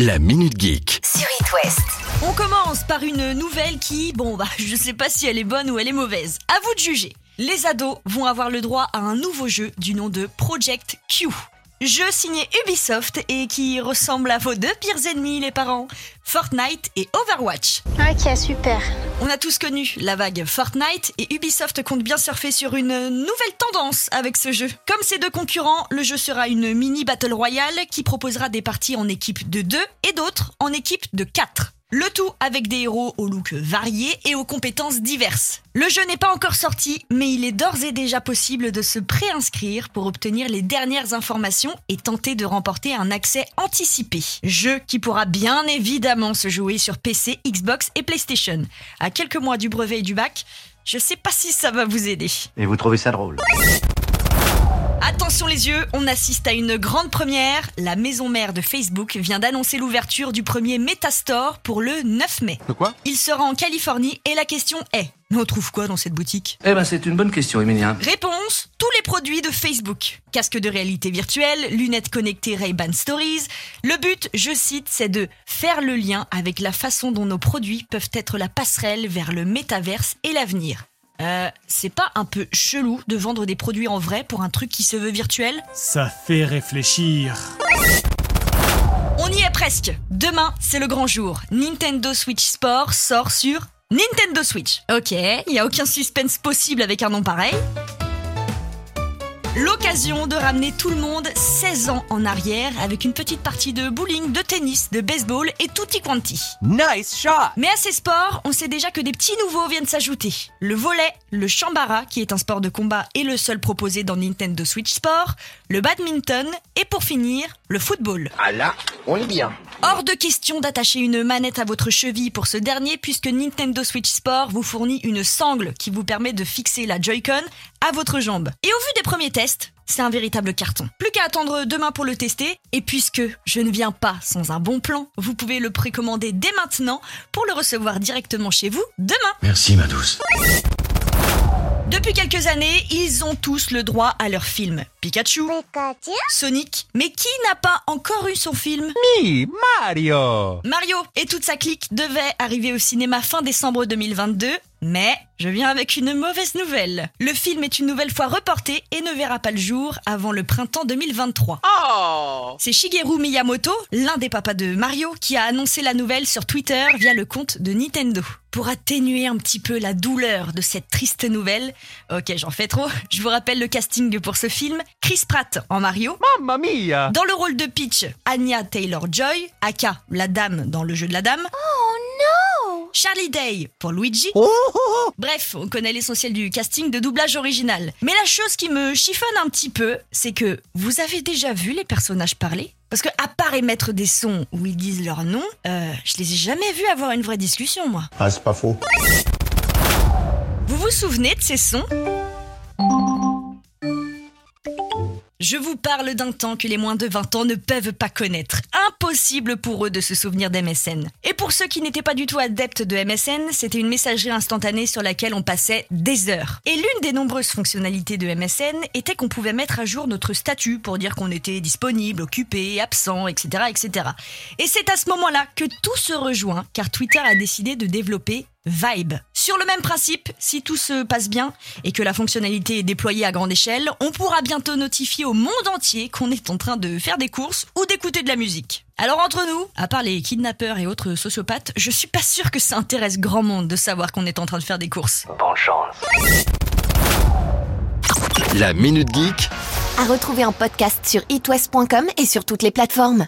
La Minute Geek. sur It West. On commence par une nouvelle qui, bon bah, je sais pas si elle est bonne ou elle est mauvaise. À vous de juger. Les ados vont avoir le droit à un nouveau jeu du nom de Project Q. Jeu signé Ubisoft et qui ressemble à vos deux pires ennemis, les parents, Fortnite et Overwatch. Ok, super. On a tous connu la vague Fortnite et Ubisoft compte bien surfer sur une nouvelle tendance avec ce jeu. Comme ces deux concurrents, le jeu sera une mini battle royale qui proposera des parties en équipe de 2 et d'autres en équipe de 4. Le tout avec des héros au look variés et aux compétences diverses. Le jeu n'est pas encore sorti, mais il est d'ores et déjà possible de se préinscrire pour obtenir les dernières informations et tenter de remporter un accès anticipé. Jeu qui pourra bien évidemment se jouer sur PC, Xbox et PlayStation. À quelques mois du brevet et du bac, je sais pas si ça va vous aider. Et vous trouvez ça drôle Les yeux, on assiste à une grande première. La maison mère de Facebook vient d'annoncer l'ouverture du premier Metastore pour le 9 mai. De quoi? Il sera en Californie et la question est mais on trouve quoi dans cette boutique? Eh ben c'est une bonne question, Emilien. Réponse tous les produits de Facebook. Casque de réalité virtuelle, lunettes connectées Ray-Ban Stories. Le but, je cite, c'est de faire le lien avec la façon dont nos produits peuvent être la passerelle vers le métaverse et l'avenir. Euh, c'est pas un peu chelou de vendre des produits en vrai pour un truc qui se veut virtuel? Ça fait réfléchir. On y est presque. Demain, c'est le grand jour. Nintendo Switch Sport sort sur Nintendo Switch. Ok, il y a aucun suspense possible avec un nom pareil. L'occasion de ramener tout le monde 16 ans en arrière avec une petite partie de bowling, de tennis, de baseball et tutti quanti. Nice shot! Mais à ces sports, on sait déjà que des petits nouveaux viennent s'ajouter. Le volet, le chambara, qui est un sport de combat et le seul proposé dans Nintendo Switch Sport, le badminton et pour finir, le football. Ah là, on est bien. Hors de question d'attacher une manette à votre cheville pour ce dernier puisque Nintendo Switch Sport vous fournit une sangle qui vous permet de fixer la Joy-Con à votre jambe. Et au vu des premiers tests, c'est un véritable carton. Plus qu'à attendre demain pour le tester, et puisque je ne viens pas sans un bon plan, vous pouvez le précommander dès maintenant pour le recevoir directement chez vous demain. Merci ma douce. Depuis quelques années, ils ont tous le droit à leur film. Pikachu, Sonic, mais qui n'a pas encore eu son film? Mi, Mario! Mario et toute sa clique devaient arriver au cinéma fin décembre 2022, mais je viens avec une mauvaise nouvelle. Le film est une nouvelle fois reporté et ne verra pas le jour avant le printemps 2023. Oh! C'est Shigeru Miyamoto, l'un des papas de Mario, qui a annoncé la nouvelle sur Twitter via le compte de Nintendo. Pour atténuer un petit peu la douleur de cette triste nouvelle, ok j'en fais trop, je vous rappelle le casting pour ce film. Chris Pratt en Mario, Mamma mia! dans le rôle de Peach, Anya Taylor-Joy, aka la dame dans le jeu de la dame. Oh Charlie Day pour Luigi. Bref, on connaît l'essentiel du casting de doublage original. Mais la chose qui me chiffonne un petit peu, c'est que vous avez déjà vu les personnages parler? Parce que à part émettre des sons où ils disent leur nom, euh, je les ai jamais vus avoir une vraie discussion, moi. Ah, c'est pas faux. Vous vous souvenez de ces sons? Je vous parle d'un temps que les moins de 20 ans ne peuvent pas connaître. Impossible pour eux de se souvenir d'MSN. Et pour ceux qui n'étaient pas du tout adeptes de MSN, c'était une messagerie instantanée sur laquelle on passait des heures. Et l'une des nombreuses fonctionnalités de MSN était qu'on pouvait mettre à jour notre statut pour dire qu'on était disponible, occupé, absent, etc., etc. Et c'est à ce moment-là que tout se rejoint, car Twitter a décidé de développer Vibe. Sur le même principe, si tout se passe bien et que la fonctionnalité est déployée à grande échelle, on pourra bientôt notifier au monde entier qu'on est en train de faire des courses ou d'écouter de la musique. Alors entre nous, à part les kidnappeurs et autres sociopathes, je suis pas sûr que ça intéresse grand monde de savoir qu'on est en train de faire des courses. Bonne chance. La Minute Geek À retrouver en podcast sur itwest.com et sur toutes les plateformes.